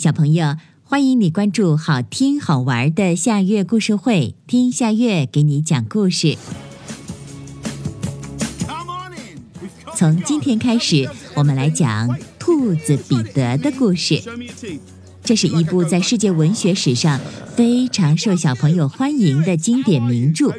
小朋友，欢迎你关注好听好玩的夏月故事会，听夏月给你讲故事。从今天开始，我们来讲兔子彼得的故事。这是一部在世界文学史上非常受小朋友欢迎的经典名著。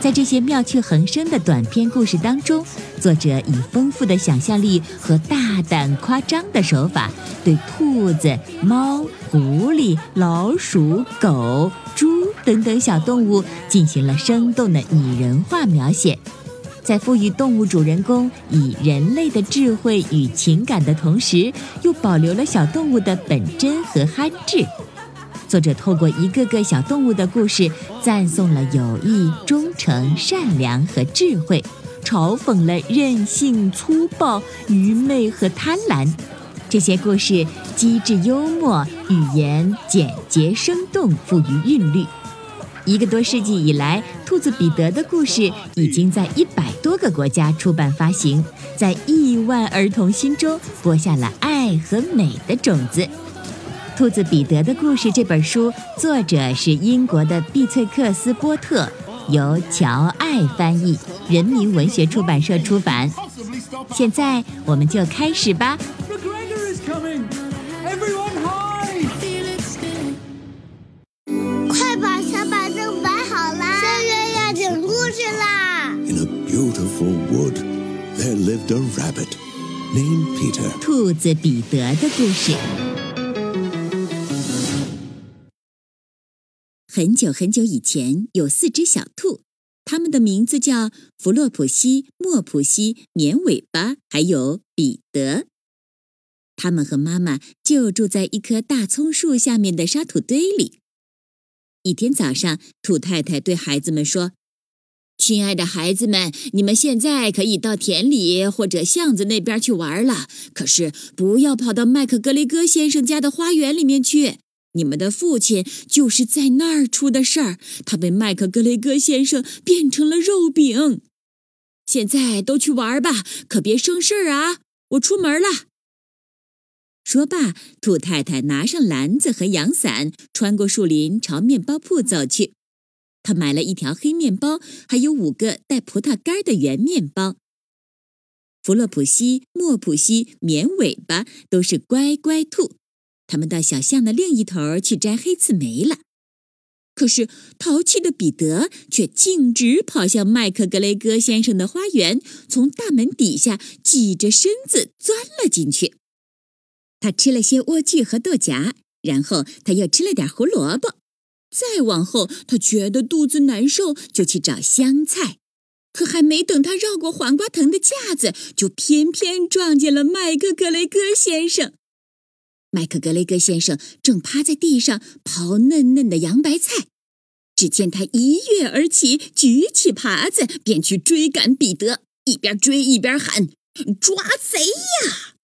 在这些妙趣横生的短篇故事当中，作者以丰富的想象力和大胆夸张的手法，对兔子、猫、狐狸、老鼠、狗、猪等等小动物进行了生动的拟人化描写。在赋予动物主人公以人类的智慧与情感的同时，又保留了小动物的本真和憨质。作者透过一个个小动物的故事，赞颂了友谊、忠诚、善良和智慧，嘲讽了任性、粗暴、愚昧和贪婪。这些故事机智幽默，语言简洁生动，富于韵律。一个多世纪以来，兔子彼得的故事已经在一百多个国家出版发行，在亿万儿童心中播下了爱和美的种子。《兔子彼得的故事》这本书，作者是英国的碧翠克斯波特，由乔爱翻译，人民文学出版社出版。现在我们就开始吧。Lived a rabbit named Peter。兔子彼得的故事。很久很久以前，有四只小兔，它们的名字叫弗洛普西、莫普西、绵尾巴，还有彼得。它们和妈妈就住在一棵大葱树下面的沙土堆里。一天早上，兔太太对孩子们说。亲爱的孩子们，你们现在可以到田里或者巷子那边去玩了。可是不要跑到麦克格雷戈先生家的花园里面去。你们的父亲就是在那儿出的事儿，他被麦克格雷戈先生变成了肉饼。现在都去玩吧，可别生事儿啊！我出门了。说罢，兔太太拿上篮子和阳伞，穿过树林，朝面包铺走去。他买了一条黑面包，还有五个带葡萄干的圆面包。弗洛普西、莫普西、绵尾巴都是乖乖兔，他们到小巷的另一头去摘黑刺梅了。可是淘气的彼得却径直跑向麦克格雷戈先生的花园，从大门底下挤着身子钻了进去。他吃了些莴苣和豆荚，然后他又吃了点胡萝卜。再往后，他觉得肚子难受，就去找香菜。可还没等他绕过黄瓜藤的架子，就偏偏撞见了麦克格雷戈先生。麦克格雷戈先生正趴在地上刨嫩嫩的洋白菜，只见他一跃而起，举起耙子便去追赶彼得，一边追一边喊：“抓贼呀！”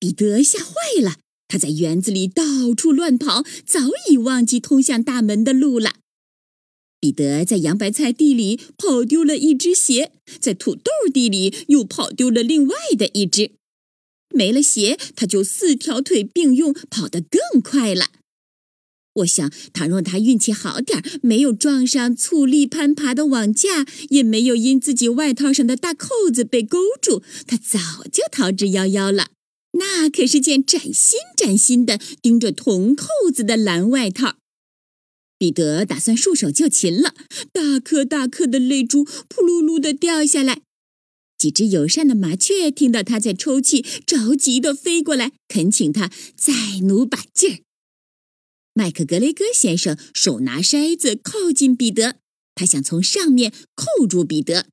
彼得吓坏了。他在园子里到处乱跑，早已忘记通向大门的路了。彼得在洋白菜地里跑丢了一只鞋，在土豆地里又跑丢了另外的一只。没了鞋，他就四条腿并用，跑得更快了。我想，倘若他运气好点儿，没有撞上醋栗攀爬的网架，也没有因自己外套上的大扣子被勾住，他早就逃之夭夭了。那可是件崭新崭新的、钉着铜扣子的蓝外套。彼得打算束手就擒了，大颗大颗的泪珠扑噜噜的掉下来。几只友善的麻雀听到他在抽泣，着急的飞过来，恳请他再努把劲儿。麦克格雷戈先生手拿筛子靠近彼得，他想从上面扣住彼得，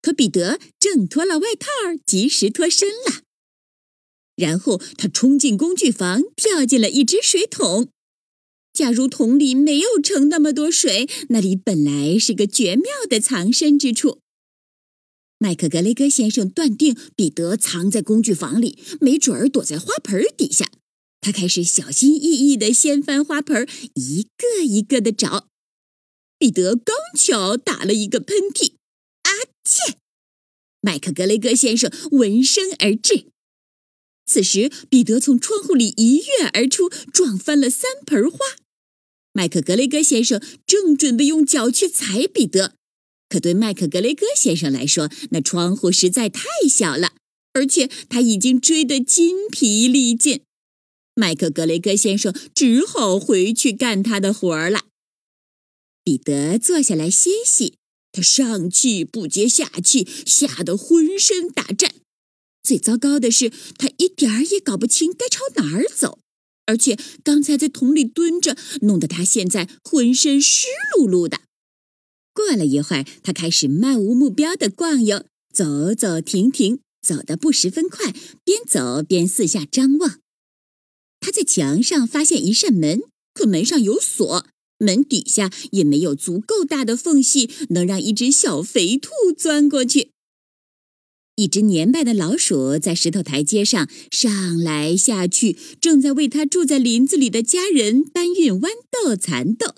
可彼得挣脱了外套，及时脱身了。然后他冲进工具房，跳进了一只水桶。假如桶里没有盛那么多水，那里本来是个绝妙的藏身之处。麦克格雷戈先生断定彼得藏在工具房里，没准儿躲在花盆底下。他开始小心翼翼地掀翻花盆，一个一个地找。彼得刚巧打了一个喷嚏，啊切！麦克格雷戈先生闻声而至。此时，彼得从窗户里一跃而出，撞翻了三盆花。麦克格雷戈先生正准备用脚去踩彼得，可对麦克格雷戈先生来说，那窗户实在太小了，而且他已经追得筋疲力尽。麦克格雷戈先生只好回去干他的活儿了。彼得坐下来歇息，他上气不接下气，吓得浑身打颤。最糟糕的是，他一点儿也搞不清该朝哪儿走，而且刚才在桶里蹲着，弄得他现在浑身湿漉漉的。过了一会儿，他开始漫无目标的逛悠，走走停停，走得不十分快，边走边四下张望。他在墙上发现一扇门，可门上有锁，门底下也没有足够大的缝隙，能让一只小肥兔钻过去。一只年迈的老鼠在石头台阶上上来下去，正在为他住在林子里的家人搬运豌豆、蚕豆。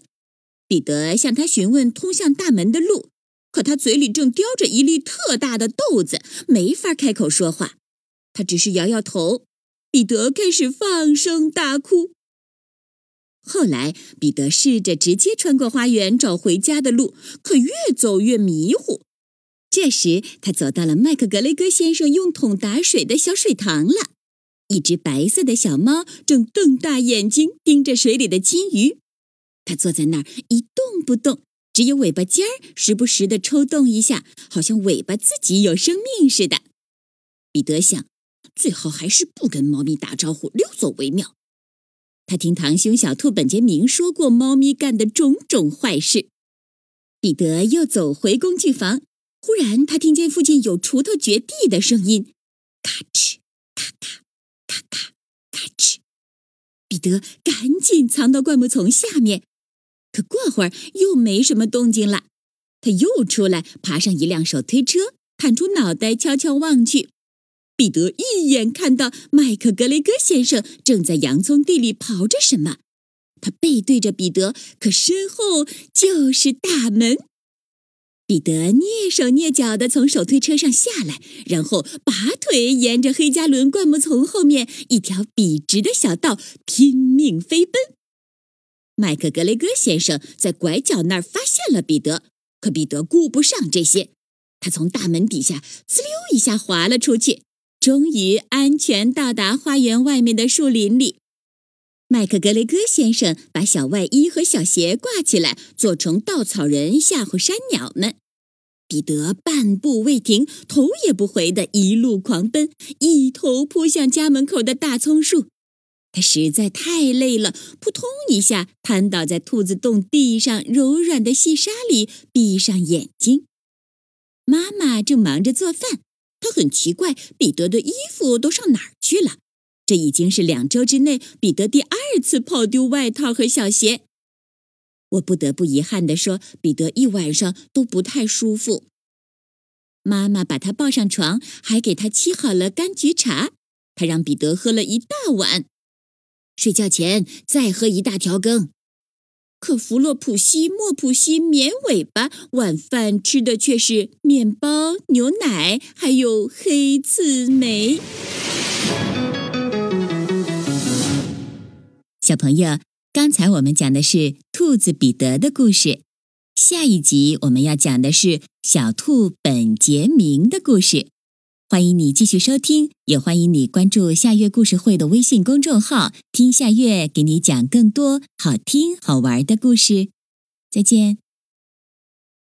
彼得向他询问通向大门的路，可他嘴里正叼着一粒特大的豆子，没法开口说话。他只是摇摇头。彼得开始放声大哭。后来，彼得试着直接穿过花园找回家的路，可越走越迷糊。这时，他走到了麦克格雷戈先生用桶打水的小水塘了。一只白色的小猫正瞪大眼睛盯着水里的金鱼。它坐在那儿一动不动，只有尾巴尖儿时不时的抽动一下，好像尾巴自己有生命似的。彼得想，最好还是不跟猫咪打招呼，溜走为妙。他听堂兄小兔本杰明说过猫咪干的种种坏事。彼得又走回工具房。忽然，他听见附近有锄头掘地的声音，咔哧，咔咔，咔咔，咔哧。彼得赶紧藏到灌木丛下面。可过会儿又没什么动静了，他又出来，爬上一辆手推车，探出脑袋悄悄望去。彼得一眼看到麦克格雷戈先生正在洋葱地里刨着什么，他背对着彼得，可身后就是大门。彼得蹑手蹑脚地从手推车上下来，然后拔腿沿着黑加仑灌木丛后面一条笔直的小道拼命飞奔。麦克格雷戈先生在拐角那儿发现了彼得，可彼得顾不上这些，他从大门底下呲溜一下滑了出去，终于安全到达花园外面的树林里。麦克格雷戈先生把小外衣和小鞋挂起来，做成稻草人吓唬山鸟们。彼得半步未停，头也不回的一路狂奔，一头扑向家门口的大葱树。他实在太累了，扑通一下瘫倒在兔子洞地上柔软的细沙里，闭上眼睛。妈妈正忙着做饭，她很奇怪，彼得的衣服都上哪儿去了？这已经是两周之内彼得第二次跑丢外套和小鞋。我不得不遗憾地说，彼得一晚上都不太舒服。妈妈把他抱上床，还给他沏好了柑橘茶。他让彼得喝了一大碗，睡觉前再喝一大条羹。可弗洛普西、莫普西、绵尾巴晚饭吃的却是面包、牛奶，还有黑刺梅。小朋友，刚才我们讲的是兔子彼得的故事，下一集我们要讲的是小兔本杰明的故事。欢迎你继续收听，也欢迎你关注夏月故事会的微信公众号，听夏月给你讲更多好听好玩的故事。再见。